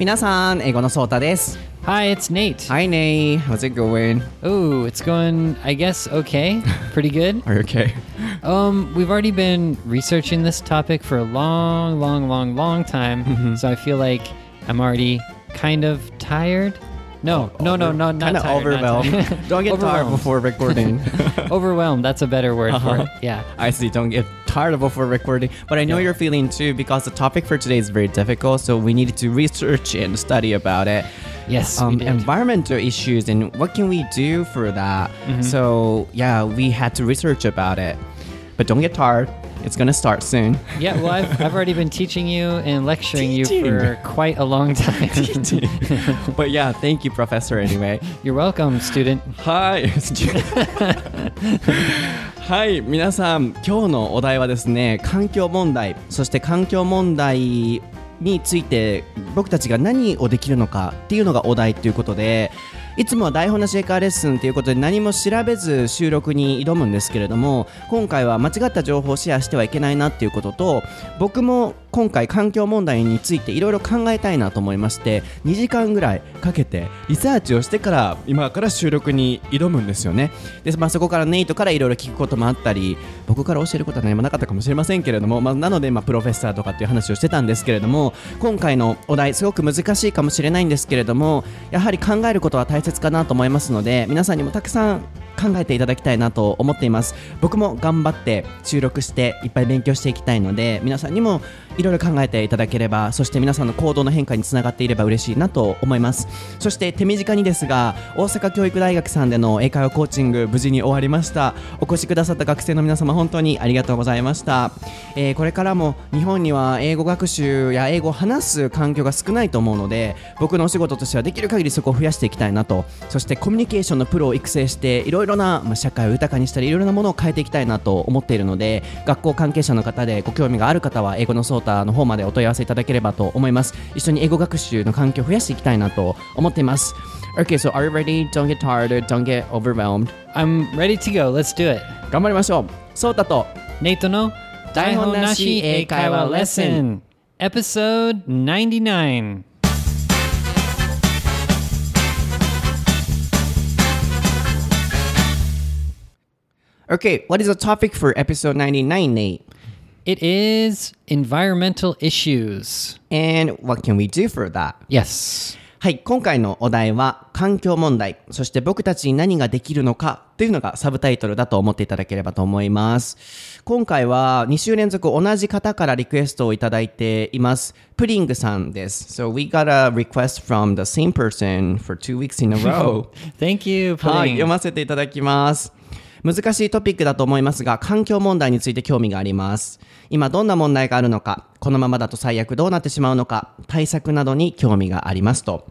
皆さん、英語のソータです。 Hi, it's Nate. Hi, Nate. How's it going? Oh, it's going, I guess, okay. Pretty good. Are you okay? Um, we've already been researching this topic for a long, long, long, long time. So I feel like I'm already kind of tired. No, no, no, no, not Kind of not overwhelmed. Don't get tired before recording. Overwhelmed. That's a better word for Uh-huh. it. Yeah. I see. Don't get tired before recording. But I know you're feeling too because the topic for today is very difficult. So we needed to research and study about it. Yes, Um, environmental issues and what can we do for that? Mm-hmm. So yeah, we had to research about it. But don't get tired. It's gonna start soon. Yeah, well, I've, I've already been teaching you and lecturing you Teaching. for quite a long time. but yeah, thank you, Professor. Anyway. You're welcome, student. はい。はい、皆さん、今日のお題はですね、環境問題、そして環境問題について僕たちが何をできるのかっていうのがお題ということで、いつもは台本なし英会話レッスンということで何も調べず収録に挑むんですけれども今回は間違った情報をシェアしてはいけないなっていうことと僕も今回環境問題についていろいろ考えたいなと思いまして2時間ぐらいかけてリサーチをしてから今から収録に挑むんですよね。で、まあ、そこからネイトからいろいろ聞くこともあったり僕から教えることは何もなかったかもしれませんけれども、まあ、なので、まあ、プロフェッサーとかっていう話をしてたんですけれども今回のお題すごく難しいかもしれないんですけれどもやはり考えることは大切かなと思いますので皆さんにもたくさん考えていただきたいなと思っています。僕も頑張って収録していっぱい勉強していきたいので皆さんにもいろいろ考えていただければそして皆さんの行動の変化につながっていれば嬉しいなと思います。そして手短にですが大阪教育大学さんでの英会話コーチング無事に終わりました。お越しくださった学生の皆様本当にありがとうございました、えーこれからも日本には英語学習や英語を話す環境が少ないと思うので僕のお仕事としてはできる限りそこを増やしていきたいなと。そしてコミュニケーションのプロを育成していろいろな、まあ、社会を豊かにしたりいろいろなものを変えていきたいなと思っているので学校関係者の方でご興味がある方は英語のソータの方までお問い合わせいただければと思います一緒に英語学習の環境を増やしていきたいなと思っています Okay, so are you ready? Don't get tired, don't get overwhelmed. I'm ready to go. Let's do it. 頑張りましょう。ソータとネイトの台本なし英会話レッスン Episode 99 Okay, what is the topic for episode 99, Nate? It is environmental issues. And what can we do for that? Yes. はい、今回のお題は環境問題、そして僕たちに何ができるのかというのがサブタイトルだと思っていただければと思います。今回は2週連続同じ方からリクエストをいただいています。プリングさんです。So we got a request from the same person for two weeks in a row. Thank you, はい.読ませていただきます。難しいトピックだと思いますが、環境問題について興味があります。今どんな問題があるのか、このままだと最悪どうなってしまうのか、対策などに興味がありますと。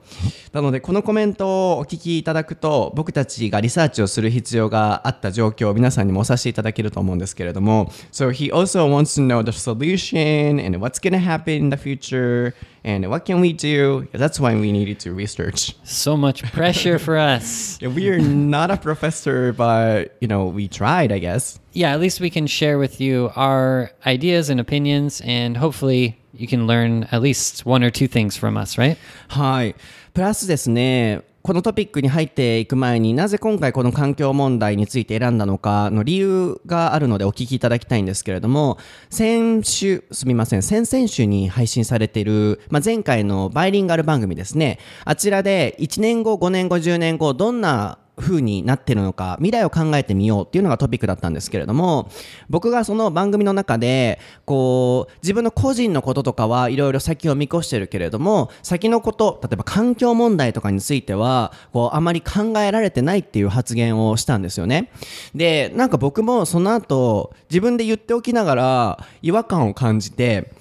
なので、このコメントをお聞きいただくと、僕たちがリサーチをする必要があった状況を皆さんにもお察しいただけると思うんですけれども、So he also wants to know the solution and what's going to happen in the future and what can we do? That's why we needed to research. So much pressure for us. We are not a professor, but you know, we tried, I guess. Yeah, at least we can share with you our ideas and opinions, and hopefully you can learn at least one or two things from us, right? はい。プラスですね、このトピックに入っていく前になぜ今回この環境問題について選んだのかの理由があるのでお聞きいただきたいんですけれども、先週、すみません、先々週に配信されている、まあ、前回のバイリンガル番組ですね。あちらで1年後、5年後、10年後、どんな風になってるのか未来を考えてみようっていうのがトピックだったんですけれども僕がその番組の中でこう自分の個人のこととかはいろいろ先を見越してるけれども先のこと例えば環境問題とかについてはこうあまり考えられてないっていう発言をしたんですよね。でなんか僕もその後自分で言っておきながら違和感を感じて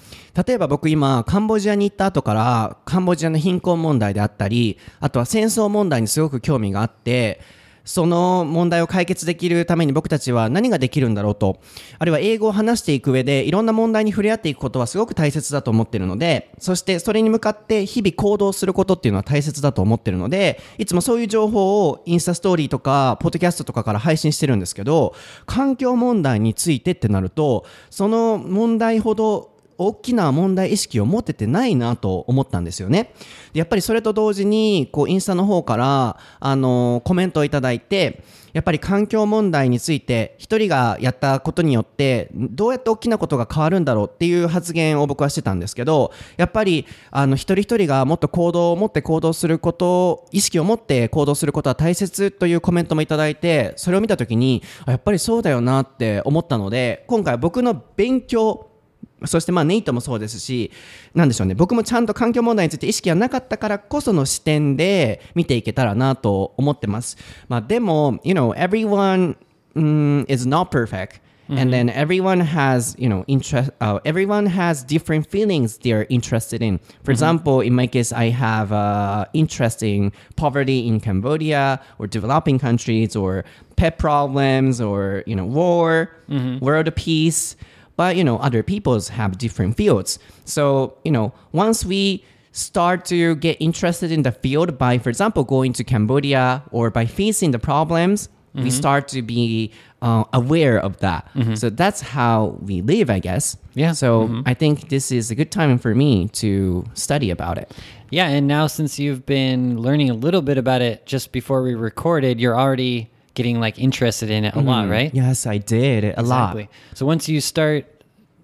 例えば僕今カンボジアに行った後からカンボジアの貧困問題であったりあとは戦争問題にすごく興味があってその問題を解決できるために僕たちは何ができるんだろうとあるいは英語を話していく上でいろんな問題に触れ合っていくことはすごく大切だと思ってるのでそしてそれに向かって日々行動することっていうのは大切だと思ってるのでいつもそういう情報をインスタストーリーとかポッドキャストとかから配信してるんですけど環境問題についてってなるとその問題ほど大きな問題意識を持ててないなと思ったんですよね。やっぱりそれと同時にこうインスタの方からあのコメントをいただいてやっぱり環境問題について一人がやったことによってどうやって大きなことが変わるんだろうっていう発言を僕はしてたんですけどやっぱりあの一人一人がもっと行動を持って行動すること意識を持って行動することは大切というコメントもいただいてそれを見た時にやっぱりそうだよなって思ったので今回僕の勉強そしてまあネイトもそうですし、なんでしょうね、僕もちゃんと環境問題について意識がなかったからこその視点で見ていけたらなと思ってます。まあでも、you know, everyone、um, is not perfect. And then everyone has, you know, interest. Uh, everyone has different feelings they're interested in. For example, in my case, I have uh, interest in poverty in Cambodia or developing countries or pet problems or you know war, world peace but you know other people's have different fields. So you know once we start to get interested in the field by for example going to cambodia or by facing the problems we mm-hmm. start to be uh, aware of that. Mm-hmm. So that's how we live i guess. Yeah. so mm-hmm. i think this is a good time for me to study about it. Yeah, and now since you've been learning a little bit about it just before we recorded, you're already getting like interested in it a lot, mm-hmm. right? yes i did. A lot. So once you start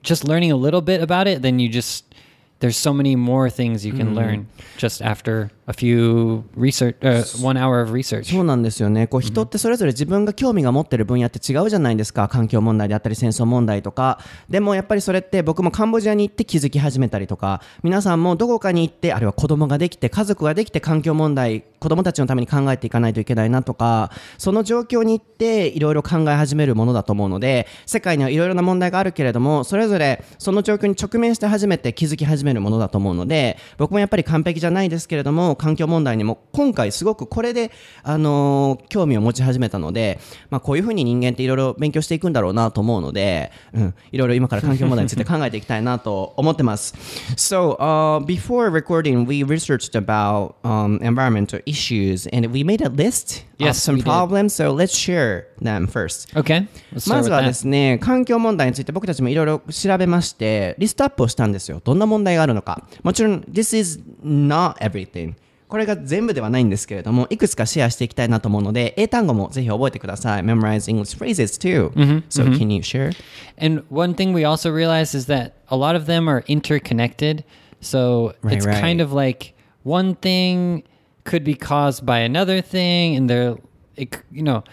just learning a little bit about it, then you just there's so many more things you can mm-hmm. learn just after a few research uh, one hour of research. そうなんですよね。こう人ってそれぞれ自分が興味が持ってる分野って違うじゃないですか。環境問題であったり戦争問題とか。でもやっぱりそれって僕もカンボジアに行って気づき始めたりとか、皆さんもどこかに行って、あるいは子供ができて、家族ができて環境問題、子供たちのために考えていかないといけないなとか、その状況に行っていろいろ考え始めるものだと思うので、世界にはいろいろな問題があるけれども、それぞれその状況に直面して初めて気づき始めるものだと思うので、僕もやっぱり完璧じゃないですけれども、環境問題にも今回すごくこれで、あのー興味を持ち始めたので、まあ、こういうふうに人間っていろいろ勉強していくんだろうなと思うので、うん、いろいろ今から環境問題について考えていきたいなと思ってます。So, uh, before recording, we researched about um, environmental issues and we made a list of Yes, some we did. problems. So, let's share them first. Okay. まずは.ですね、環境問題について僕たちもいろいろ調べまして、リストアップをしたんですよ。どんな問題があるのか。もちろん、this is not everything。これが全部ではないんですけれども、いくつかシェアしていきたいなと思うので、英単語もぜひ覚えてください。Memorize English phrases too. so, can you share? And one thing we also realized is that a lot of them are interconnected. So Right, it's right. kind of like one thing could be caused by another thing, and they're, it, c- you know,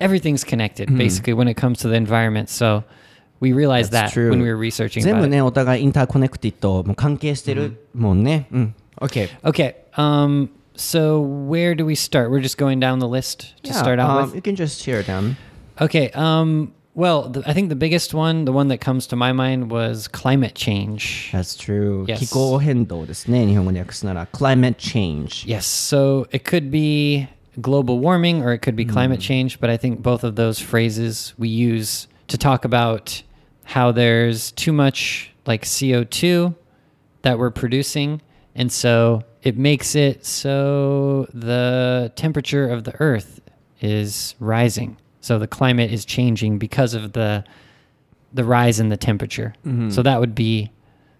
everything's connected Mm-hmm. basically when it comes to the environment. So we realized That's that true. when we were researching 全 about 部 it. ね、お互いインターコネクティッドも関係してるもんね。うん。OK。 Okay. Um. So where do we start? We're just going down the list to start out um, with. You can just share them. Okay. Um. Well, the, I think the biggest one, the one that comes to my mind, was climate change. That's true. Yes. 気候変動ですね。日本語で訳すなら。climate change. Yes. So it could be global warming or it could be climate change, but I think both of those phrases we use to talk about how there's too much like CO2 that we're producing. and so it makes it so the temperature of the earth is rising. So the climate is changing because of the the rise in the temperature. Mm-hmm. So that would be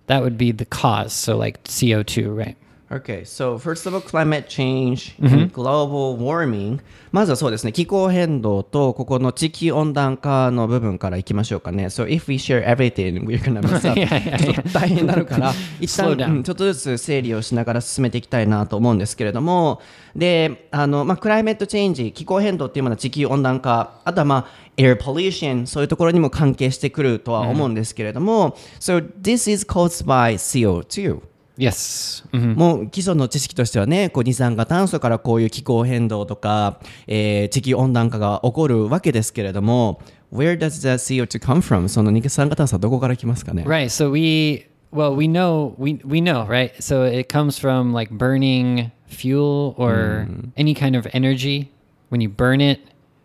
that would be the cause. So like CO2, right? Okay, so first of all, climate change and global warming. まずはそうですね、気候変動とここの地球温暖化の部分からいきましょうかね。So if we share everything, we're gonna mess up. Yeah, yeah, yeah. ちょっと大変になるから、一旦.うんちょっとずつ整理をしながら進めていきたいなと思うんですけれども、で、あの、まあ、クライメットチェンジ、気候変動っていうものは地球温暖化、あとはまあ、air pollution、そういうところにも関係してくるとは思うんですけれども、So this is caused by CO2. Yes. Mhm. もう基礎の知識としてはね、こう二酸化炭素からこういう気候変動とか、えー地球温暖化が起こるわけですけれども、Where does the CO2 come from? その二酸化炭素はどこから来ますかね Right. So we well we know we we know right. So it comes from like burning fuel or any kind of energy. When you burn it,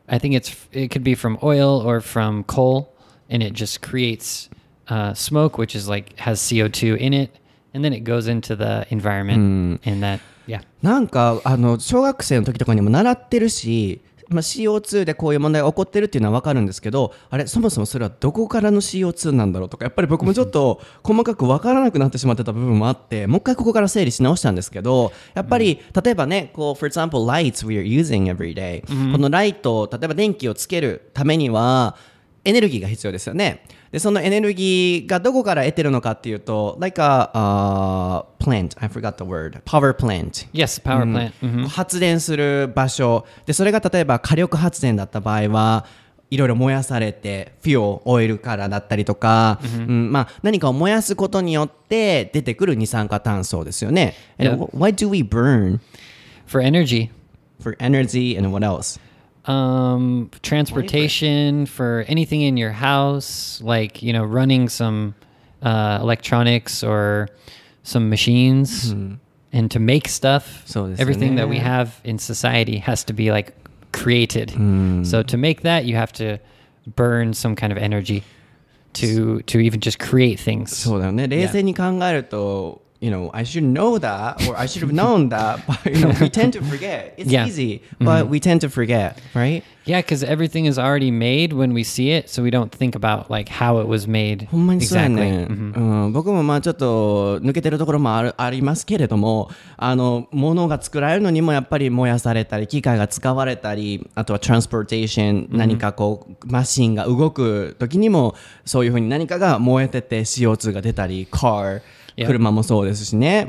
I think it's it could be from oil or from coal, and it just creates uh, smoke, which is like has CO two in it, and then it goes into the environment, and that yeah. なんかあの小学生の時とかにも習ってるしまあ、CO2 でこういう問題が起こってるっていうのは分かるんですけどあれそもそもそれはどこからの CO2 なんだろうとかやっぱり僕もちょっと細かく分からなくなってしまってた部分もあってもう一回ここから整理し直したんですけどやっぱり例えばねこう for example lights we are using every day、このライト例えば電気をつけるためにはエネルギーが必要ですよね。で、そのエネルギーがどこから得てるのかっていうと、like a、uh, plant, I forgot the word, power plant. Yes, power plant. Mhm. 発電する場所。で、それが例えば火力発電だった場合は、いろいろ燃やされて、フュオオイルからだったりとか、うんまあ、何かを燃やすことによって出てくる二酸化炭素ですよね。And why do we burn For energy, for energy and what else? um, transportation, for anything in your house, like, you know, running some uh, electronics or some machines. And to make stuff, そうですよね。 everything that we have in society has to be like created. So to make that, you have to burn some kind of energy to to even just create things. そうだよね。冷静に考えると、 you know, I should know that or I should have known that, but you know, we tend to forget. It's Yeah. easy, but we tend to forget, right? Yeah, because everything is already made when we see it, so we don't think about like how it was made ほんまにそうや exactly. ね、うん、僕もまあちょっと抜けてるところもあるありますけれどもあの物が作られるのにもやっぱり燃やされたり機械が使われたりあとはトランスポーテーション何かこうマシンが動く時にもそういうふうに何かが燃えてて CO2 が出たり car Yeah. 車もそうですしね、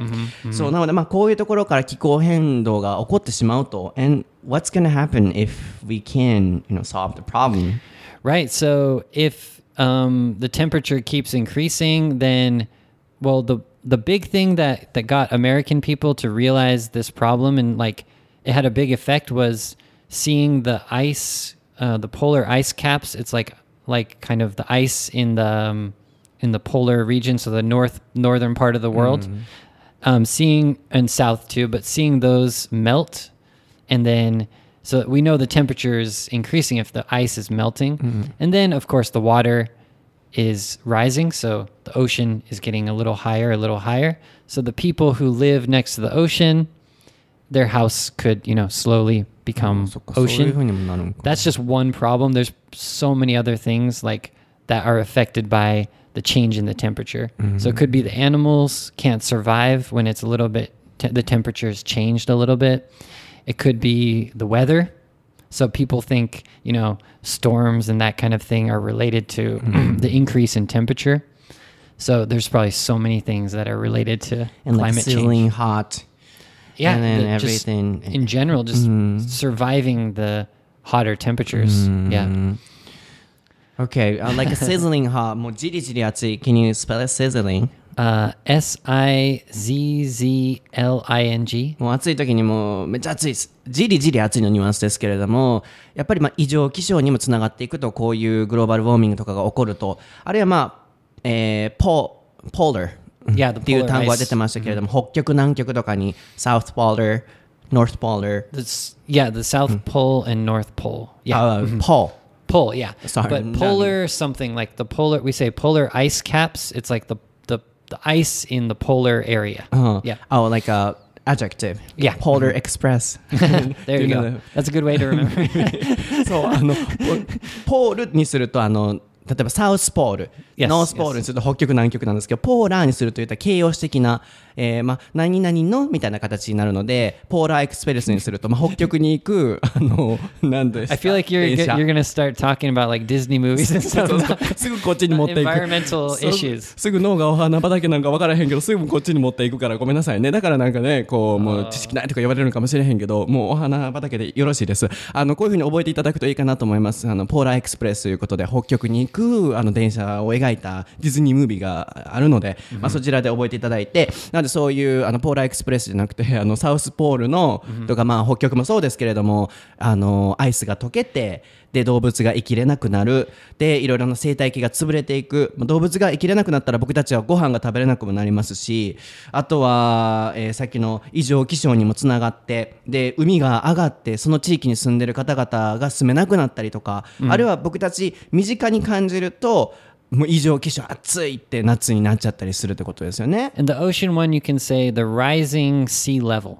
そうなのでまあこういうところから気候変動が起こってしまうと and what's gonna happen if we can you know solve the problem Right. So if um, the temperature keeps increasing, then well, the the big thing that that got American people to realize this problem and like it had a big effect was seeing the ice, uh, the polar ice caps. It's like like kind of the ice in the um, in the polar region, so the north northern part of the world. Mm. Um, seeing and south too, but seeing those melt, and then so we know the temperature is increasing if the ice is melting, mm. and then of course the water is rising, so the ocean is getting a little higher, a little higher. So the people who live next to the ocean, their house could you know slowly become ocean. That's just one problem. There's so many other things like that are affected by the change in the temperature. So it mm-hmm. could be the animals can't survive when it's a little bit te- the temperature has changed a little bit. It could be the weather. So people think you know storms and that kind of thing are related to mm-hmm. the increase in temperature. So there's probably so many things that are related to and like climate sizzling change. hot yeah and then the- everything. in general just mm-hmm. surviving the hotter temperatures. Yeah Okay, uh, like a sizzling hot もうじりじり熱い Can you spell it sizzling? Uh, S I Z Z L I N G. もう暑い時にもうめっちゃ暑いです。じりじり暑いのニュアンスですけれども、やっぱりまあ異常気象にもつながっていくと、こういうグローバルウォーミングとかが起こると、あるいはまあ、えー、ポー、ポーラーっていう polar 単語が.出てましたけれども、北極南極とかに、サウスポーラー、ノースポーラー、This, yeah, the South Pole and North Pole. Yeah. あ、ポー。Pole, yeah. Sorry, but no, polar something like the polar we say polar ice caps. It's like the the, the ice in the polar area. Uh, Yeah. Oh, like a adjective. Yeah. Polar Express. There you Do you know go. That's a good way to remember. そう、あの、ポポールにすると、あの、例えばサウスポール、 Yes, ノースポールにすると北極南極なんですけど、ポーラーにするといった形容詞的な、 えー、まあ、何々のみたいな形になるので、ポーラーエクスプレスにすると、まあ、北極に行く、あの、なんですか I feel like you're you're gonna start talking about like Disney movies and stuff. すぐこっちに持っていく。Environmental issues. すぐ脳がお花畑なんか分からへんけどすぐこっちに持っていくからごめんなさいね。だからなんかねこうもう知識ないとか言われるのかもしれへんけどもうお花畑でよろしいです。あのこういうふうに覚えていただくといいかなと思います。あのポーラーエクスプレスということで北極に行くあの電車を描いたディズニームービーがあるので、まあ、そちらで覚えていただいてなのでそういうあのポーラーエクスプレスじゃなくて あのサウスポールの、とかまあ北極もそうですけれどもあのアイスが溶けてで動物が生きれなくなる。でいろいろな生態系が潰れていく。まあ動物が生きれなくなったら僕たちはご飯が食べれなくもなりますしあとは、えーさっきの異常気象にもつながってで海が上がってその地域に住んでる方々が住めなくなったりとか、あるいは僕たち身近に感じるともう異常気象暑いって夏になっちゃったりするってことですよね。And the ocean one, you can say the rising sea level.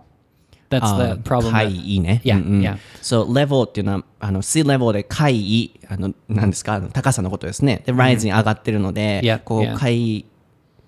That's あ the problem. 海位ね。Yeah, うんうん yeah. そう、level っていうのは、あの、sea level で海位、あの、何ですか、あの高さのことですね。で、rising 上がってるので、Yeah, こう、yeah. 海、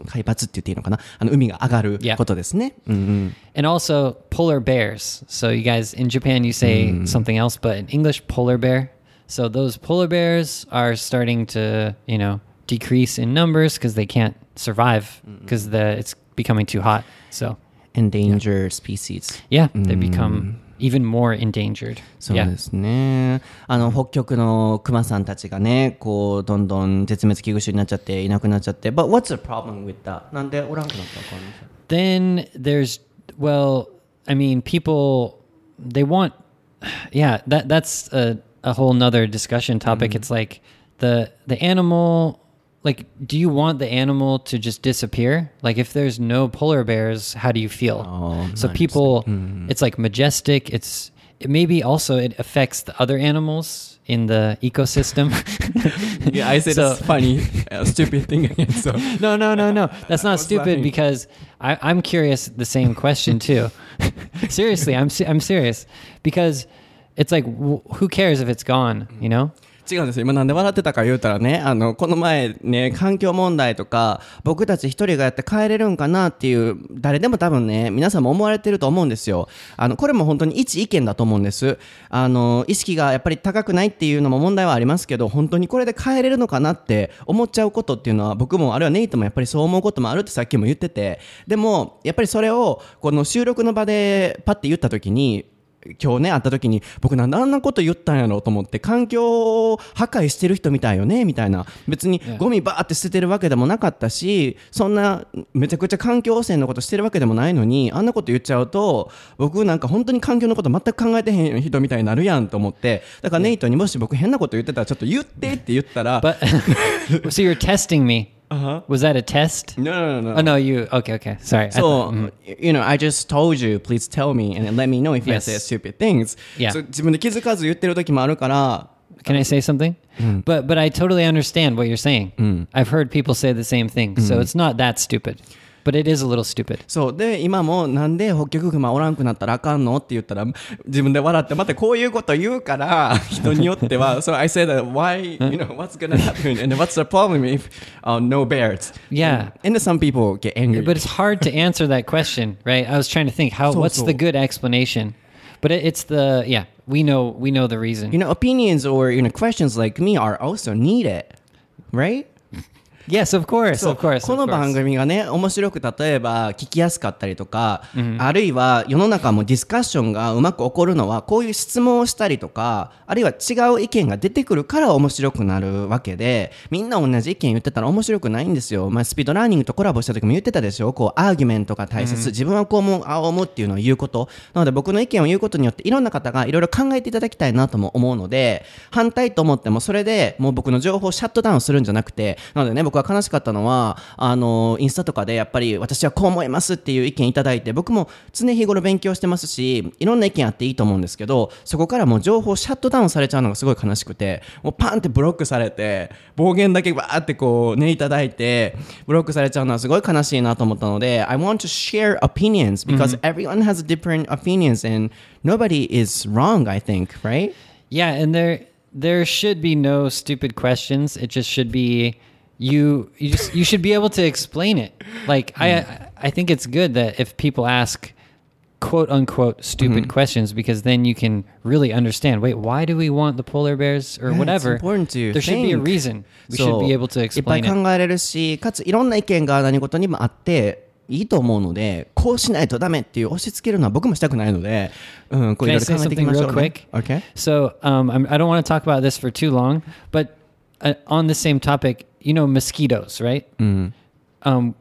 海抜って言っていいのかなあの、海が上がる Yeah. ことですね。うんうん。And also polar bears. So you guys in Japan you say something else, but in English polar bear. So those polar bears are starting to, you know, decrease in numbers because they can't survive because the it's becoming too hot. So endanger species. yeah, they become even more endangered. そう yeah. ですね。あの、北極のクマさんたちがね、こう、どんどん絶滅危惧種になっちゃって、いなくなっちゃって。But what's the problem with that? なんでおらんくなったのかな Then there's well, I mean, people they want, yeah. That that's a, a whole nother discussion topic. It's like the the animal. like, do you want the animal to just disappear? Like, if there's no polar bears, how do you feel? Oh, so people, hmm. it's like majestic. It's it maybe also it affects the other animals in the ecosystem. Yeah, I said So- it's funny, a stupid thing again. So No, no, no, no. That's not stupid laughing. because I, I'm curious. The same question too. Seriously, I'm I'm serious because it's like wh- who cares if it's gone? You know? 違うんですよ。今なんで笑ってたか言うたらねあのこの前ね環境問題とか僕たち一人がやって帰れるんかなっていう誰でも多分ね皆さんも思われてると思うんですよ。あのこれも本当に一意見だと思うんです。あの意識がやっぱり高くないっていうのも問題はありますけど本当にこれで帰れるのかなって思っちゃうことっていうのは僕もあるいはネイトもやっぱりそう思うこともあるってさっきも言ってて。でもやっぱりそれをこの収録の場でパッて言った時に今日ね会った時に僕なんであんなこと言ったんやろうと思って環境を破壊してる人みたいよねみたいな。別にゴミバーって捨ててるわけでもなかったしそんなめちゃくちゃ環境汚染のことしてるわけでもないのにあんなこと言っちゃうと僕なんか本当に環境のこと全く考えてへん人みたいになるやんと思ってだからネイトにもし僕変なこと言ってたらちょっと言ってって言ったら But so you're testing me. Uh-huh. Was that a test? No, no, no, no. Oh no, you. Okay, okay. Sorry. I So, thought- you know, I just told you, please tell me and then let me know if I Yes. say stupid things. Yeah. So, 自分で気づかず言ってる時もあるから、 Can I say something? But but I totally understand what you're saying. I've heard people say the same thing, so it's not that stupid, but it is a little stupid. そう。で、今もなんで北極熊おらんくなったらあかんのって言ったら、自分で笑って、またこういうこと言うから、人によっては、so I said, why, you know, what's gonna happen and what's the problem if uh, no bears? Yeah. And then some people get angry. But it's hard to answer that question, right? I was trying to think how So- what's so- the good explanation, but it, it's the yeah we know we know the reason. you know, opinions or, you know, questions like me are also needed, right? Yes, of course, of course. この.番組がね面白く例えば聞きやすかったりとか、あるいは世の中もディスカッションがうまく起こるのはこういう質問をしたりとかあるいは違う意見が出てくるから面白くなるわけでみんな同じ意見言ってたら面白くないんですよ、まあ、スピードラーニングとコラボした時も言ってたでしょ？こうアーギュメントが大切、自分はこう思うああ思うっていうのを言うこと。なので僕の意見を言うことによっていろんな方がいろいろ考えていただきたいなとも思うので反対と思ってもそれでもう僕の情報をシャットダウンするんじゃなくてなのでね僕は悲しかったのはあのインスタとかでやっぱり私はこう思いますっていう意見いただいて僕も常日頃勉強してますしいろんな意見あっていいと思うんですけどそこからもう情報シャットダウンされちゃうのがすごい悲しくてもうパンってブロックされて暴言だけバーってこうねいただいてブロックされちゃうのはすごい悲しいなと思ったので I want to share opinions because everyone has different opinions and nobody is wrong I think right? Yeah, and there there should be no stupid questions. It just should be you you just you should be able to explain it. Like I I think it's good that if people ask quote unquote stupid questions because then you can really understand wait why do we want the polar bears or Yeah, it's whatever important to there should be a think. reason we そう should be able to いっぱい explain it 考えれるしかついろんな意見が何事にもあっていいと思うのでこうしないとダメっていう押し付けるのは僕もしたくないので、うん、こうい Can ろ I いろ say 考えていき something ましょ real う、ね quick? Okay? So um, I'm, I don't want to talk about this for too long, but uh, on the same topic, you know, mosquitoes, right? Mm-hmm. Um,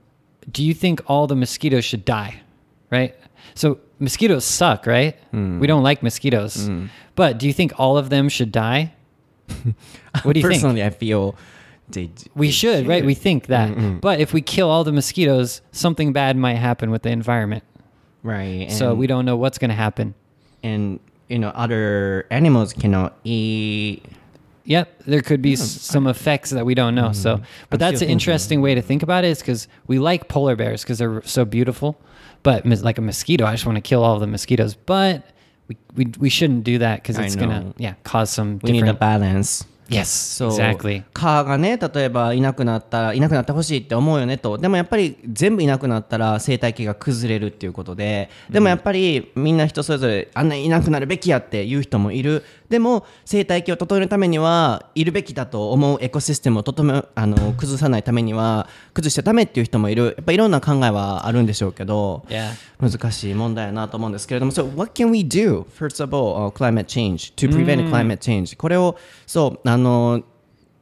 do you think all the mosquitoes should die? Right? So mosquitoes suck, right? We mm-hmm. don't like mosquitoes. Mm-hmm. But do you think all of them should die? What do you think? Personally, I feel they, We should, right? We think that. But if we kill all the mosquitoes, something bad might happen with the environment. right. And, So we don't know what's going to happen. and you know other animals cannot eat Yep, there could be some effects that we don't know. So, mm-hmm. but that's an interesting way to think about it is because we like polar bears because they're so beautiful. But mis- like a mosquito, I just want to kill all the mosquitoes. But we we, we shouldn't do that because I it's gonna yeah cause some We need a different. balance. Yes, exactly. 蚊がね例えばいなくなったらいなくなってほしいって思うよねと。でもやっぱり全部いなくなったら生態系が崩れるっていうことで。でもやっぱりみんな人それぞれあんないなくなるべきやっていう人もいる。でも生態系を整えるためにはいるべきだと思うエコシステムを整めあの崩さないためには崩しちゃダメっていう人もいる。やっぱいろんな考えはあるんでしょうけど Yeah. 難しい問題やなと思うんですけれども、So what can we do, first of all, uh, climate change, to prevent climate change? これを、そう、あの、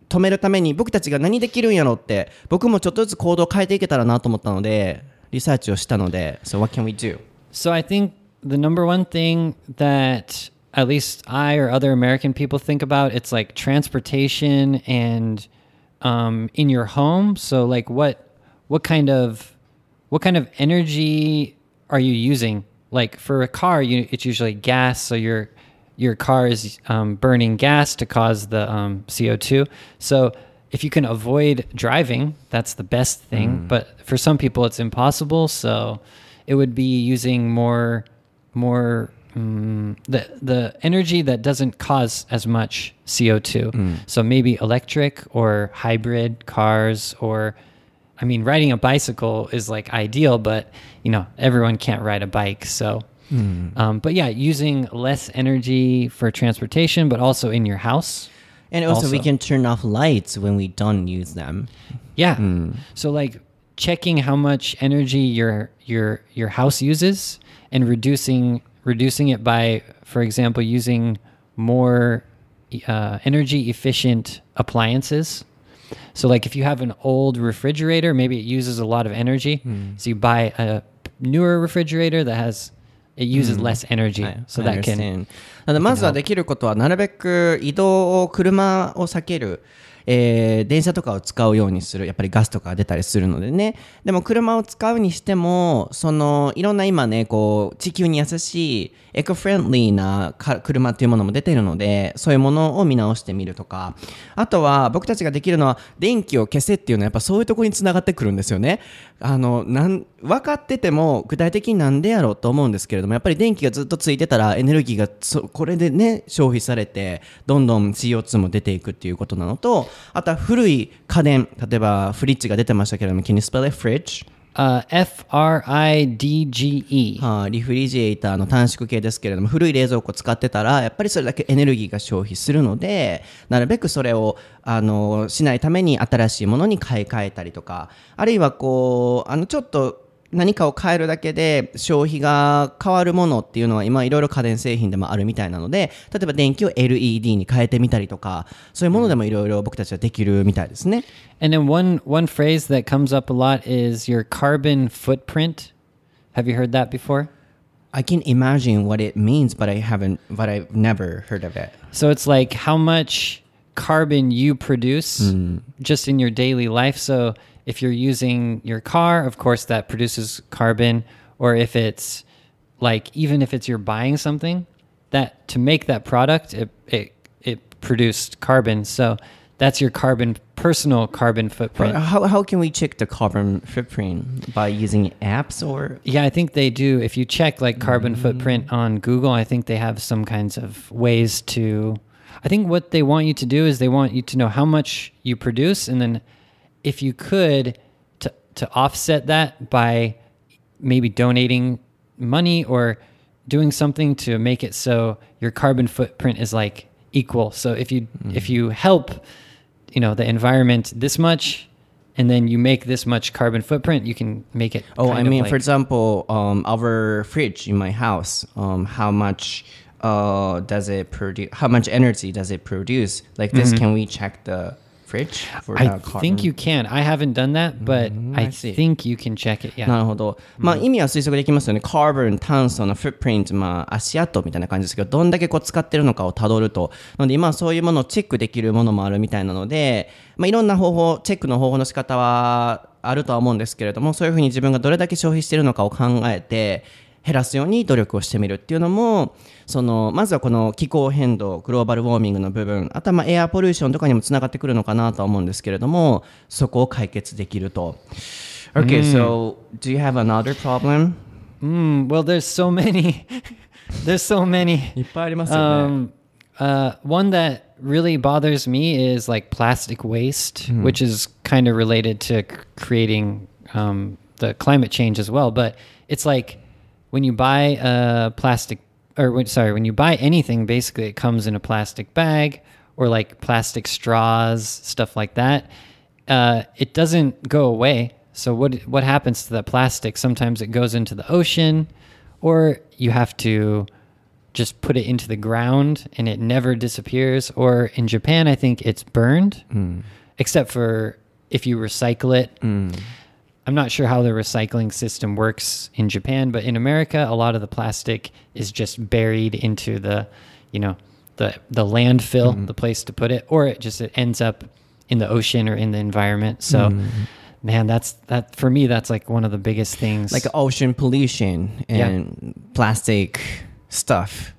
止めるために僕たちが何できるんやろって、僕もちょっとずつ行動を変えていけたらなと思ったので、リサーチをしたので、So what can we do? So I think the number one thing that at least I or other American people think about it's like transportation and um, in your home. So like what what kind of what kind of energy are you using? Like for a car, you it's usually gas. So your your car is um, burning gas to cause the um, CO two. So if you can avoid driving, that's the best thing. But for some people, it's impossible. So it would be using more more mm, the the energy that doesn't cause as much CO2. So maybe electric or hybrid cars or I mean riding a bicycle is like ideal but you know everyone can't ride a bike so um, but yeah using less energy for transportation but also in your house And also, we can turn off lights when we don't use them. Yeah. So like checking how much energy your your your house uses and reducing reducing it by, for example, using more uh, energy efficient appliances. So like if you have an old refrigerator, maybe it uses a lot of energy. So you buy a newer refrigerator that has it uses less energy. はい So that can なのでまずはできることはなるべく移動を車を避ける、えー電車とかを使うようにするやっぱりガスとかが出たりするのでね。でも車を使うにしてもそのいろんな今ねこう地球に優しいエコフレンリーなか車っていうものも出てるのでそういうものを見直してみるとか。あとは僕たちができるのは電気を消せっていうのはやっぱそういうところにつながってくるんですよね。あのなん分かってても具体的になんでやろうと思うんですけれどもやっぱり電気がずっとついてたらエネルギーがそこれでね消費されてどんどん CO2 も出ていくっていうことなのとあとは古い家電例えばフリッジが出てましたけれども Can you spell it? Fridge? uh, F R I D G E. はあリフリジエーターの短縮系ですけれども古い冷蔵庫使ってたらやっぱりそれだけエネルギーが消費するのでなるべくそれをあのしないために新しいものに買い替えたりとかあるいはこうあのちょっと何かを変えるだけで消費が変わるものっていうのは今いろいろ家電製品でもあるみたいなので例えば電気を LED に変えてみたりとかそういうものでもいろいろ僕たちはできるみたいですね。 And then one one phrase that comes up a lot is your carbon footprint. Have you heard that before? I can imagine what it means, but I haven't, but I've never heard of it. So it's like how much carbon you produce just in your daily life. So if you're using your car, of course that produces carbon or if it's like even if it's you're buying something that to make that product it it it produced carbon. So that's your carbon personal carbon footprint. How, how can we check the carbon footprint by using apps or Yeah, I think they do. If you check like carbon mm-hmm. footprint on Google, I think they have some kinds of ways to. I think what they want you to do is they want you to know how much you produce, and then if you could to to offset that by maybe donating money or doing something to make it so your carbon footprint is like equal. So if you if you help, you know, the environment this much. And then you make this much carbon footprint, you can make it. Oh, I mean, like- for example, um, our fridge in my house, um, how much uh, does it produce? How much energy does it produce? Like this, can we check the fridge for I think you can. I haven't done that, but I, think you can check it. Yeah. なるほど。まあ意味は推測できますよね。carbon、炭素の footprint、まあ足跡みたいな感じですけど、どんだけこう使ってるのかをたどると。なので今はそういうものをチェックできるものもあるみたいなので、まあいろんな方法、チェックの方法の仕方はあるとは思うんですけれども、そういうふうに自分がどれだけ消費してるのかを考えて、減らすように努力をしてみるっていうのもそのまずはこの気候変動グローバルウォーミングの部分あとはまあエアポリューションとかにもつながってくるのかなとは思うんですけれどもそこを解決できると。Okay, so do you have another problem? Mm, well, there's so many. there's so many. いっぱいありますよね。Um, uh, one that really bothers me is like plastic waste, which is kind of related to creating um, the climate change as well. But it's like when you buy a plastic, or when, sorry, when you buy anything, basically it comes in a plastic bag or like plastic straws, stuff like that. Uh, it doesn't go away. So what what happens to that plastic? Sometimes it goes into the ocean, or you have to just put it into the ground and it never disappears. Or in Japan, I think it's burned, except for if you recycle it. I'm not sure how the recycling system works in Japan, but in America, a lot of the plastic is just buried into the, you know, the the landfill, the place to put it, or it just it ends up in the ocean or in the environment. So, man, that's that for me. That's like one of the biggest things. like ocean pollution and plastic stuff.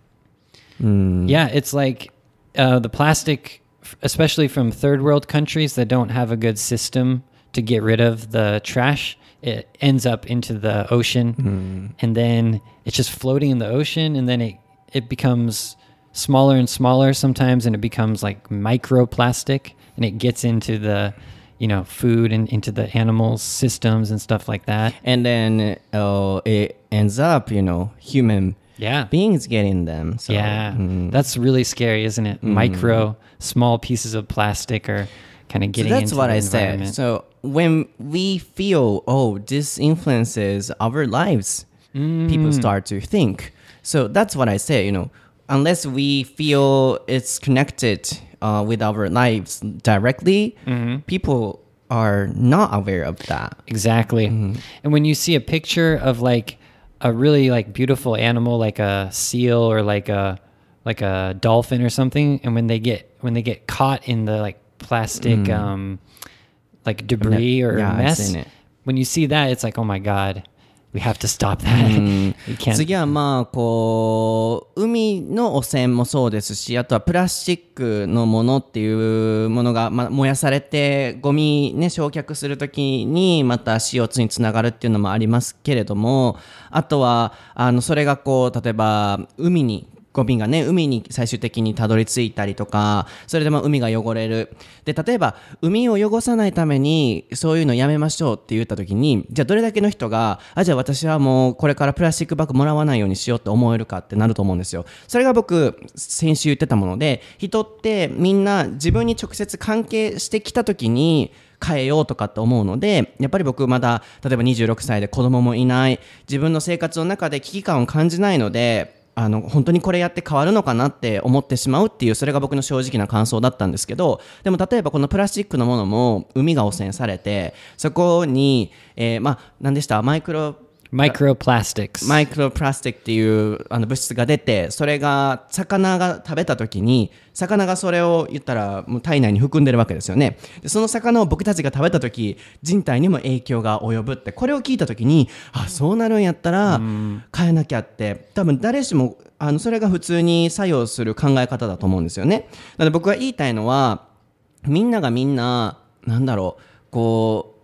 Mm. Yeah, it's like uh, the plastic, especially from third world countries that don't have a good system to get rid of the trash. It ends up into the ocean, and then it's just floating in the ocean, and then it it becomes smaller and smaller sometimes, and it becomes like microplastic, and it gets into the you know food and into the animals systems and stuff like that. And then uh, it ends up, you know, human Yeah. beings getting them. So, yeah, mm. that's really scary, isn't it? Micro, small pieces of plastic are kind of So getting that's into what the I said. So when we feel, oh, this influences our lives, Mm. people start to think. So that's what I say. You know, unless we feel it's connected uh, with our lives directly, Mm-hmm. people are not aware of that. Exactly. And when you see a picture of like a really like beautiful animal like a seal or like a like a dolphin or something and when they get when they get caught in the like plastic um like debris or yeah, mess when you see that it's like oh my god we have to stop that. 次はまあこう海の汚染もそうですしあとはプラスチックのものっていうものが、まあ、燃やされてゴミね焼却するときにまた CO2 につながるっていうのもありますけれどもあとはあのそれがこう例えば海にゴミがね、海に最終的にたどり着いたりとか、それでま海が汚れる。で、例えば、海を汚さないために、そういうのやめましょうって言った時に、じゃあどれだけの人が、あ、じゃあ私はもうこれからプラスチックバッグもらわないようにしようって思えるかってなると思うんですよ。それが僕、先週言ってたもので、人ってみんな自分に直接関係してきた時に、変えようとかって思うので、やっぱり僕まだ、例えば26歳で子供もいない、自分の生活の中で危機感を感じないので、あの本当にこれやって変わるのかなって思ってしまうっていうそれが僕の正直な感想だったんですけどでも例えばこのプラスチックのものも海が汚染されてそこに、えーまあ何でした？マイクロ microplastics. マイクロプラスチックっていうあの物質が出てそれが魚が食べた時に魚がそれを言ったらもう体内に含んでるわけですよね。でその魚を僕たちが食べた時人体にも影響が及ぶってこれを聞いた時にあそうなるんやったら変えなきゃって。多分誰しもあのそれが普通に作用する考え方だと思うんですよね。なので僕が言いたいのはみんながみんななんだろうこう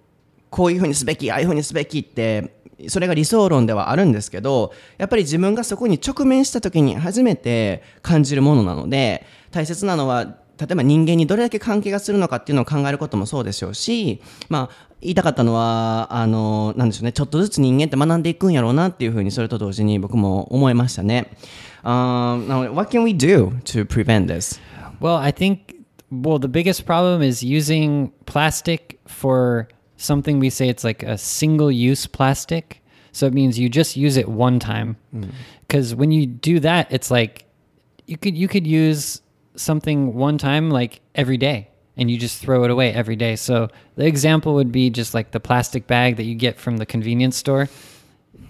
こういうふうにすべきああいうふうにすべきってそれが理想論ではあるんですけどやっぱり自分がそこに直面した時に初めて感じるものなので大切なのは例えば人間にどれだけ関係がするのかっていうのを考えることもそうでしょうし、まあ、言いたかったのはあのなんでしょうねちょっとずつ人間って学んでいくんやろうなっていうふうにそれと同時に僕も思いましたね。Um, now, what can we do to prevent this? Well, I think well the biggest problem is using plastic for something we say it's like a single use plastic. So it means you just use it one time. Mm. Cuz when you do that it's like you could you could use something one time like every day and you just throw it away every day. So the example would be just like the plastic bag that you get from the convenience store.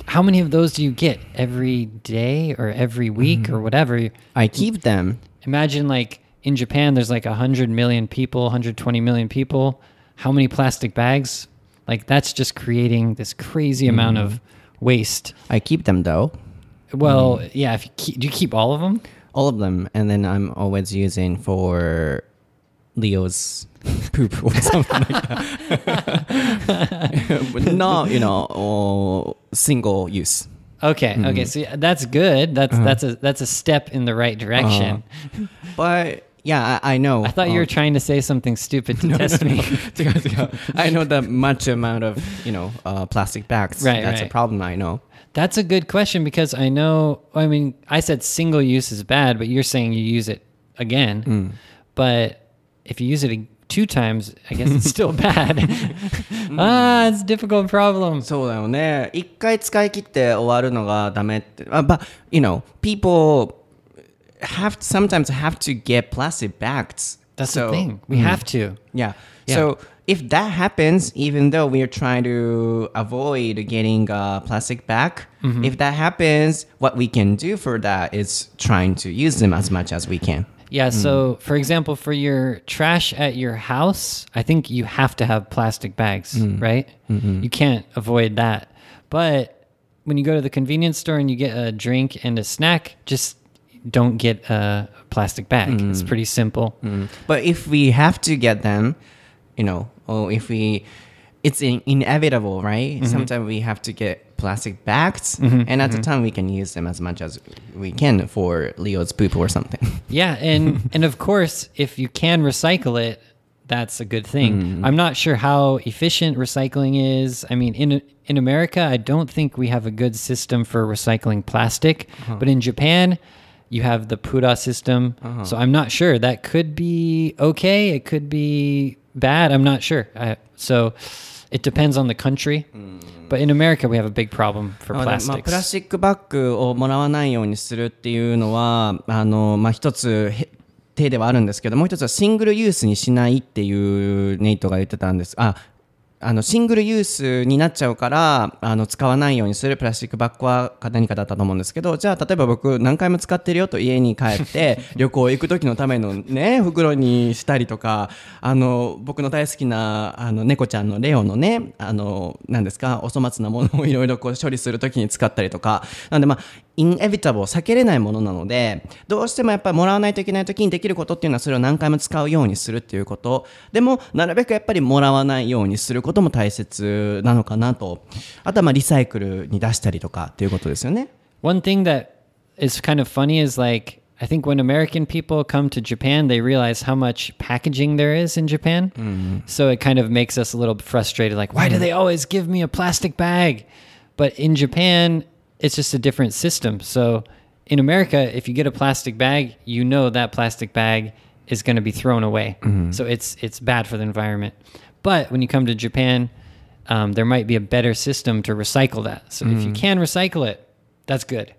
How many of those do you get every day or every week mm-hmm. or whatever? I keep them. imagine like in Japan, there's like 100 million people, 120 million people. How many plastic bags? Like that's just creating this crazy amount of mm-hmm. waste. I keep them though. Well, mm. yeah. If you keep, do you keep all of them? All of them, and then I'm always using for Leo's poop or something like that. but not, you know, or single use. Okay. Okay. Mm-hmm. So yeah, that's good. That's Uh-huh. that's a that's a step in the right direction. Uh-huh. But yeah, I, I know. I thought you uh, were trying to say something stupid to test me. 違う違う I know that much amount of, you know, uh, plastic bags. Right, That's a right. problem, I know. That's a good question because I know. I mean, I said single use is bad, but you're saying you use it again. Mm. But if you use it a- two times, I guess it's still bad. ah, it's a difficult problem. そうだよね。一回使い切って終わるのがダメって。Uh, but, you know, people have sometimes have to get plastic bags. That's So- the thing. We mm. have to. Yeah. Yeah. So if that happens, even though we are trying to avoid getting a plastic bag, Mm-hmm. if that happens, what we can do for that is trying to use them as much as we can. Yeah. So, mm. for example, for your trash at your house, I think you have to have plastic bags, mm. right? Mm-hmm. You can't avoid that. But when you go to the convenience store and you get a drink and a snack, just don't get a plastic bag. It's mm. pretty simple. Mm. But if we have to get them, you know, or if we, it's in, inevitable, right? Mm-hmm. Sometimes we have to get plastic bags, mm-hmm. and at the mm-hmm. time we can use them as much as we can for Leo's poop or something. Yeah, and and of course, if you can recycle it, that's a good thing. Mm-hmm. I'm not sure how efficient recycling is. I mean, in in America, I don't think we have a good system for recycling plastic, uh-huh. but in Japan, you have the Pura system. So I'm not sure. That could be okay. It could be bad. I'm not sure. I, so it depends on the country. But in America, we have a big problem for まあでもまあ plastics. プラスチックバッグをもらわないようにするっていうのはあの、まあ、一つへ手ではあるんですけどもう一つはシングルユースにしないっていうネイトが言ってたんですあ あのシングルユースになっちゃうからあの使わないようにするプラスチックバッグは何かだったと思うんですけどじゃあ例えば僕何回も使ってるよと家に帰って 旅行行く時のためのね袋にしたりとかあの僕の大好きなあの猫ちゃんのレオのねあの何ですかお粗末なものをいろいろこう処理する時に使ったりとか。なんでまあインエビタブル避けれないものなのでどうしてもやっぱりもらわないといけない時にできることっていうのはそれを何回も使うようにするっていうこと。でもなるべくやっぱりもらわないようにするこも大切なのかなとあとはまあリサイクルに出したりとかっていうことですよね。 One thing that is kind of funny is like I think when American people come to Japan, they realize how much packaging there is in Japan. So it kind of makes us a little frustrated. Like, why do they always give me a plastic bag? But in Japan, it's just a different system. So in America, if you get a plastic bag, you know that plastic bag is going to be thrown away. So it's it's bad for the environment. But when you come to Japan, um, there might be a better system to recycle that. So if you can recycle it, that's good.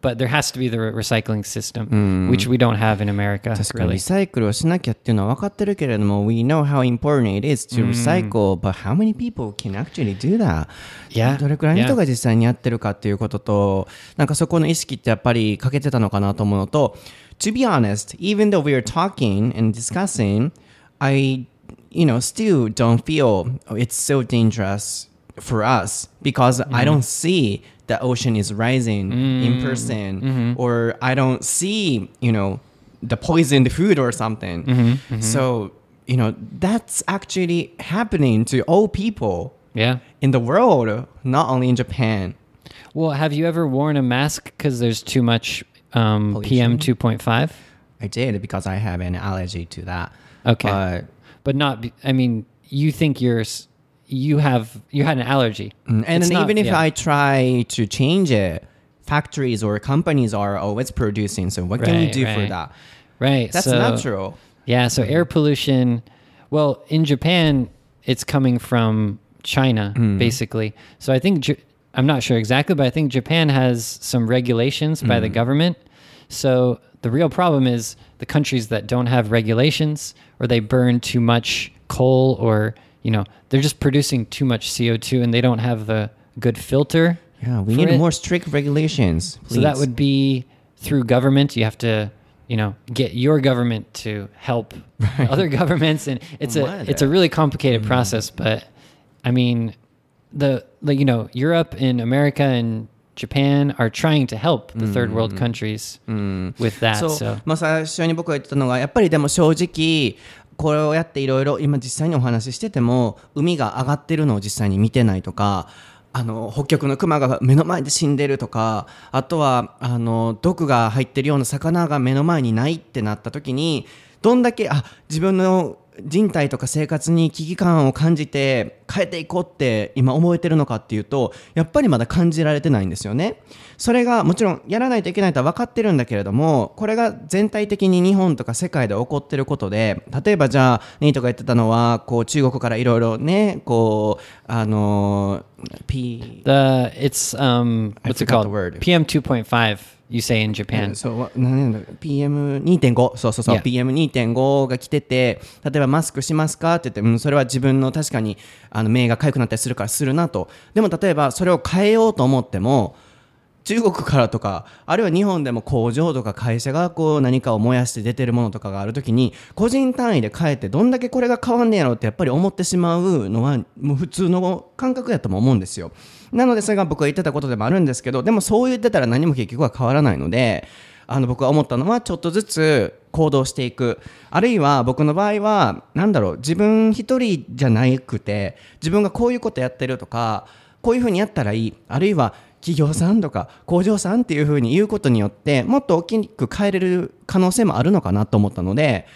But there has to be the re- recycling system, which we don't have in America. 確かに Really. リサイクルをしなきゃっていうのは分かってるけれども We know how important it is to recycle、but how many people can actually do that? Yeah. どれくらいの人が実際にやってるかっていうこととなんかそこの意識ってやっぱり欠けてたのかなと思うのと To be honest, even though we are talking and discussing I you know still don't feel oh, it's so dangerous for us because I mm-hmm. don't see the ocean is rising in mm-hmm. person mm-hmm. or I don't see, you know, the poisoned food or something. So, you know, that's actually happening to all people Yeah. in the world, not only in Japan. Well, have you ever worn a mask because there's too much um, PM 2.5? I did because I have an allergy to that. Okay. But But not, I mean, you think you're, you have, you had an allergy. Mm, and It's then not- even if yeah. I try to change it, factories or companies are always producing. So what can we Right, do for that? Right. That's so- natural. Yeah, so air pollution. Well, in Japan, it's coming from China, mm. basically. So I think I'm not sure exactly, but I think Japan has some regulations by the mm. government. So the real problem is the countries that don't have regulations or they burn too much coal or you know they're just producing too much CO2 and they don't have the good filter. Yeah, we need it. more strict regulations. So that would be through government. You have to, you know, get your government to help other governments, and it's a it's a really complicated mm. process. But I mean, the like you know, Europe and America and Japan are trying to help the third world countries with that. そう So まあ、最初に僕が言ってたのがやっぱりでも正直これをやっていろいろ今実際にお話ししてても海が上がってるのを実際に見てないとかあの北極のクマが目の前で死んでるとかあとはあの毒が入ってるような魚が目の前にないってなった時にどんだけあ自分の人体とか生活に危機感を感じて変えていこうって今思えてるのかっていうとやっぱりまだ感じられてないんですよねそれがもちろんやらないといけないとは分かってるんだけれどもこれが全体的に日本とか世界で起こってることで例えばじゃあネイトが言ってたのはこう中国からいろいろねこうあの P the it's um what's it called? the word. PM 2.5 you say in Japan. そうわ何だ PM2.5 そうそうそう、Yeah. PM2.5 が来てて例えばマスクしますかって言って、うん、それは自分の確かにあの目が痒くなったりするからするなとでも例えばそれを変えようと思っても中国からとかあるいは日本でも工場とか会社がこう何かを燃やして出てるものとかがあるときに個人単位で変えてどんだけこれが変わんねやろうってやっぱり思ってしまうのはもう普通の感覚やとも思うんですよなのでそれが僕が言ってたことでもあるんですけどでもそう言ってたら何も結局は変わらないのであの僕が思ったのはちょっとずつ行動していく。あるいは僕の場合はなんだろう自分一人じゃなくて自分がこういうことやってるとかこういうふうにやったらいい。あるいは企業さんとか工場さんっていうふうに言うことによってもっと大きく変えれる可能性もあるのかなと思ったので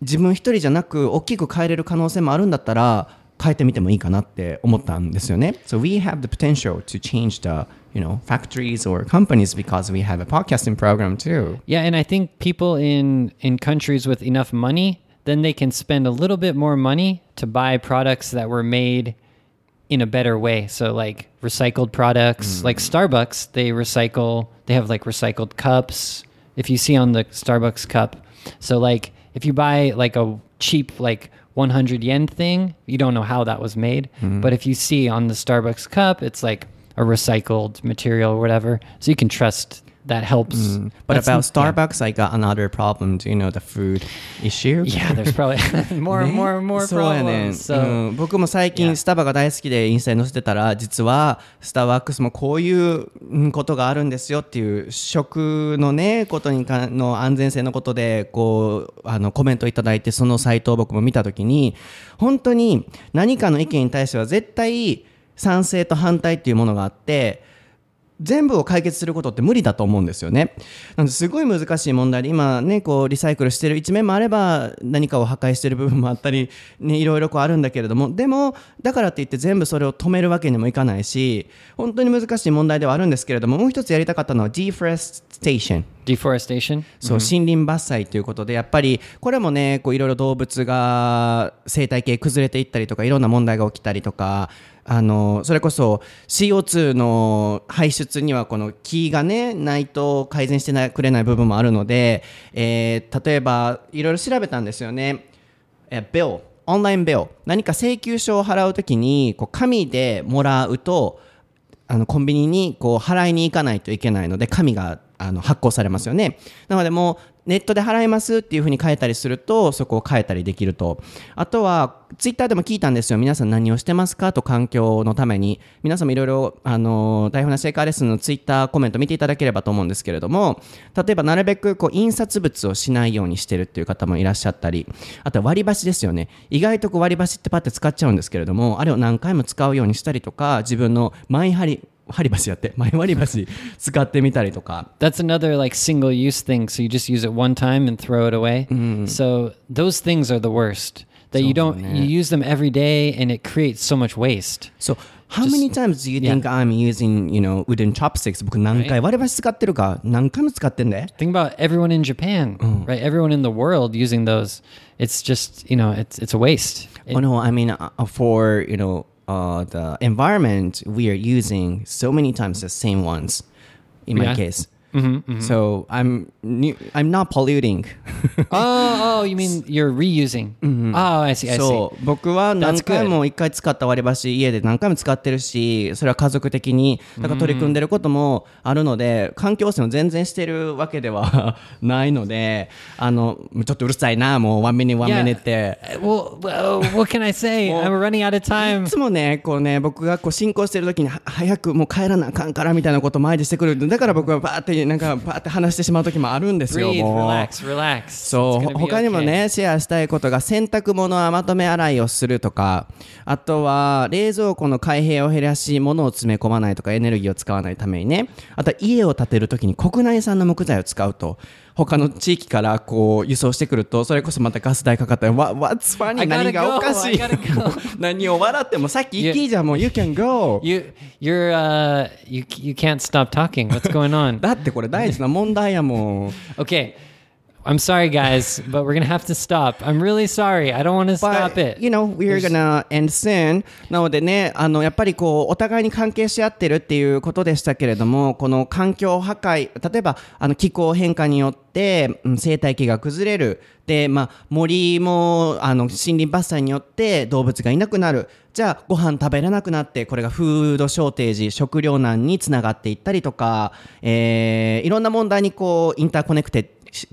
自分一人じゃなく大きく変えれる可能性もあるんだったら変えてみてもいいかなって思ったんですよね。So we have the potential to change the you know factories or companies because we have a podcasting program too. Yeah, and I think people in in countries with enough money, then they can spend a little bit more money to buy products that were made in a better way. So like recycled products, like Starbucks, they recycle. They have like recycled cups. If you see on the Starbucks cup, so like if you buy like a cheap like 100 yen thing, you don't know how that was made. Mm-hmm. But if you see on the Starbucks cup, it's like a recycled material or whatever. So you can trust that helps. But That's- about yeah. Starbucks, I got another problem. Do you know the food issue? Yeah, there's probably more and ね more more そうやねん problems. So うん僕も最 Yeah. 近スタバが大好きでインスタに載せてたら実はスターバックスもこういううんことがあるんですよっていう食のねことにかの安全性のことでこうあのコメントいただいてそのサイトを僕も見たときに本当に何かの意見に対しては絶対賛成と反対っていうものがあって全部を解決することって無理だと思うんですよね。なのですごい難しい問題で今ねこうリサイクルしてる一面もあれば何かを破壊してる部分もあったり、ね、いろいろこうあるんだけれどもでもだからって言って全部それを止めるわけにもいかないし本当に難しい問題ではあるんですけれどももう一つやりたかったのは deforestation deforestation？そう、森林伐採ということでやっぱりこれもねこういろいろ動物が生態系崩れていったりとかいろんな問題が起きたりとかあのそれこそ CO2 の排出にはこの木がねないと改善してくれない部分もあるので、えー例えばいろいろ調べたんですよね。えビルオンラインビル何か請求書を払うときにこう紙でもらうとあのコンビニにこう払いに行かないといけないので紙があの発行されますよねなのでもうネットで払いますっていうふうに変えたりするとそこを変えたりできると。あとはツイッターでも聞いたんですよ。皆さん何をしてますかと環境のために。皆さんもいろいろあの台本なシェイカーレッスンのツイッターコメント見ていただければと思うんですけれども例えばなるべくこう印刷物をしないようにしてるっていう方もいらっしゃったりあとは割り箸ですよね。意外とこう割り箸ってパッて使っちゃうんですけれどもあれを何回も使うようにしたりとか自分のマイ針針箸やってマイ割り箸使ってみたりとか That's another like single use thing. So you just use it one time and throw it away. So those things are the worst. That you don't you use them every day and it creates so much waste. So how many times do you think I'm using you know wooden chopsticks 僕何回割り箸使ってるか何回も使ってんで Think about everyone in Japan, right? Everyone in the world using those. It's just, you know, it's it's a waste. It- Oh no, I mean uh, for you know uh, the environment we are using so many times the same ones. In my Yeah. case, So I'm new, I'm not polluting. oh, oh, you mean you're reusing? Oh, I see, I see. そう僕は何 That's 回.も一回使った割り箸家で何回も使ってるしそれは家族的にだから取り組んでることもあるので環境汚染を全然してるわけでは ないのであのちょっとうるさいなもうワンミニワンミニって。Uh, Well, well, what can I say? I'm running out of い time. つもね、こうね、僕がこう進行してる時には早くもう帰らなあかんからみたいなことを前でしてくる。だから僕はバーってなんかバーって話してしまう時もあるんですよ。そう他にも.ねシェアしたいことが洗濯物はまとめ洗いをするとかあとは冷蔵庫の開閉を減らし物を詰め込まないとかエネルギーを使わないためにねあとは家を建てるときに国内産の木材を使うと他の地域からこう輸送してくるとそれこそまたガス代かかったら「何がおかしい?」何を笑ってもさっき行きじゃもう「You can go、」「You can't stop talking」「What's going on? 」だってこれ大事な問題やもん。OK I'm sorry, guys, but we're gonna have to stop. I'm really sorry. I don't want to stop it. you know, we're gonna end soon. なのでね、あの、やっぱりこう、お互いに関係し合ってるっていうことでしたけれども、この環境破壊、例えば、あの、気候変化によって、うん生態系が崩れる。で、まあ、森も、あの、森林伐採によって動物がいなくなる。じゃあ、ご飯食べれなくなって、これがフードショーテージ、食糧難につながっていったりとか、えーいろんな問題にこう、インターコネクテし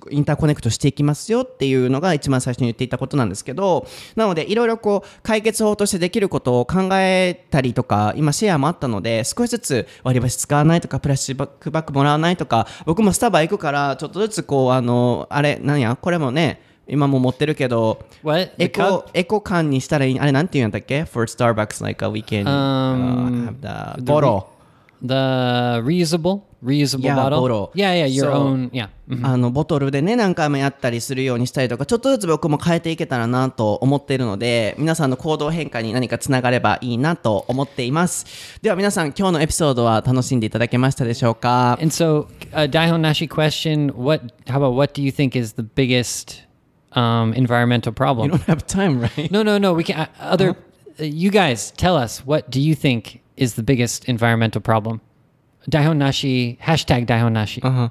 インターコネクトしていきますよっていうのが一番最初に言っていたことなんですけどなのでいろいろこう解決法としてできることを考えたりとか今シェアもあったので少しずつ割り箸使わないとかプラスチックバッグもらわないとか僕もスタバ行くからちょっとずつこうあのあれなんやこれもね今も持ってるけど What? エコエコ缶にしたらいいあれなんて言うんだっけ ?for Starbucks like a weekend、Um, have the bottle The reusable, reusable bottle. Yeah, yeah, your own. Yeah. Mhm. あのボトルでね何回もやったりするようにしたりとかちょっとずつ僕も変えていけたらなと思っているので皆さんの行動変化に何かつながればいいなと思っていますでは皆さん今日のエピソードは楽しんでいただけましたでしょうか And so, uh, Daihon Nashi question: What? How about what do you think is the biggest um, environmental You problem? don't have time right No, no, no. We can uh, other. uh, you guys tell us what do you think is the biggest environmental problem? Daihonashi, hashtag Daihonashi. Uh-huh.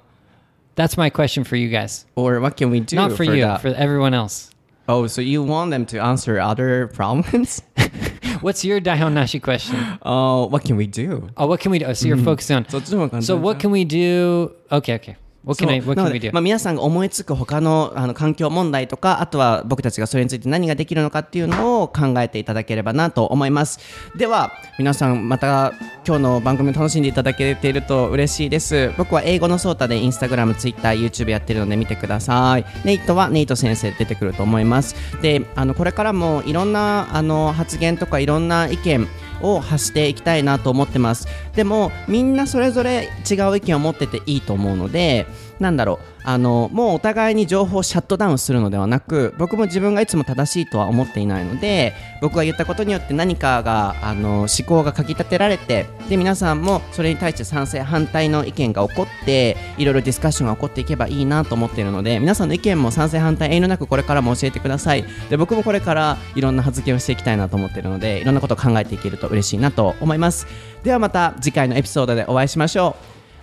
That's my question for you guys. Or what can we do? Not for, for you, that? for everyone else. Oh, so you want them to answer other problems? What's your Daihonashi question? Oh, uh, what can we do? Oh, what can we do? Oh, so you're mm. on. So what can we do? Okay, okay. I? What なで do? まあ、皆さんが思いつく他のあの環境問題とかあとは僕たちがそれについて何ができるのかっていうのを考えていただければなと思いますでは皆さんまた今日の番組を楽しんでいただけていると嬉しいです僕は英語のソータでインスタグラム、ツイッター、YouTube やってるので見てくださいネイトはネイト先生出てくると思いますであのこれからもいろんなあの発言とかいろんな意見を発していきたいなと思ってますでもみんなそれぞれ違う意見を持ってていいと思うのでなんだろうあのもうお互いに情報をシャットダウンするのではなく僕も自分がいつも正しいとは思っていないので僕が言ったことによって何かがあの思考がかき立てられてで皆さんもそれに対して賛成反対の意見が起こっていろいろディスカッションが起こっていけばいいなと思っているので皆さんの意見も賛成反対遠慮なくこれからも教えてください。で僕もこれからいろんな発言をしていきたいなと思っているのでいろんなことを考えていけると嬉しいなと思います。ではまた次回のエピソードでお会いしましょ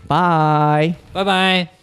う。バイバイバイ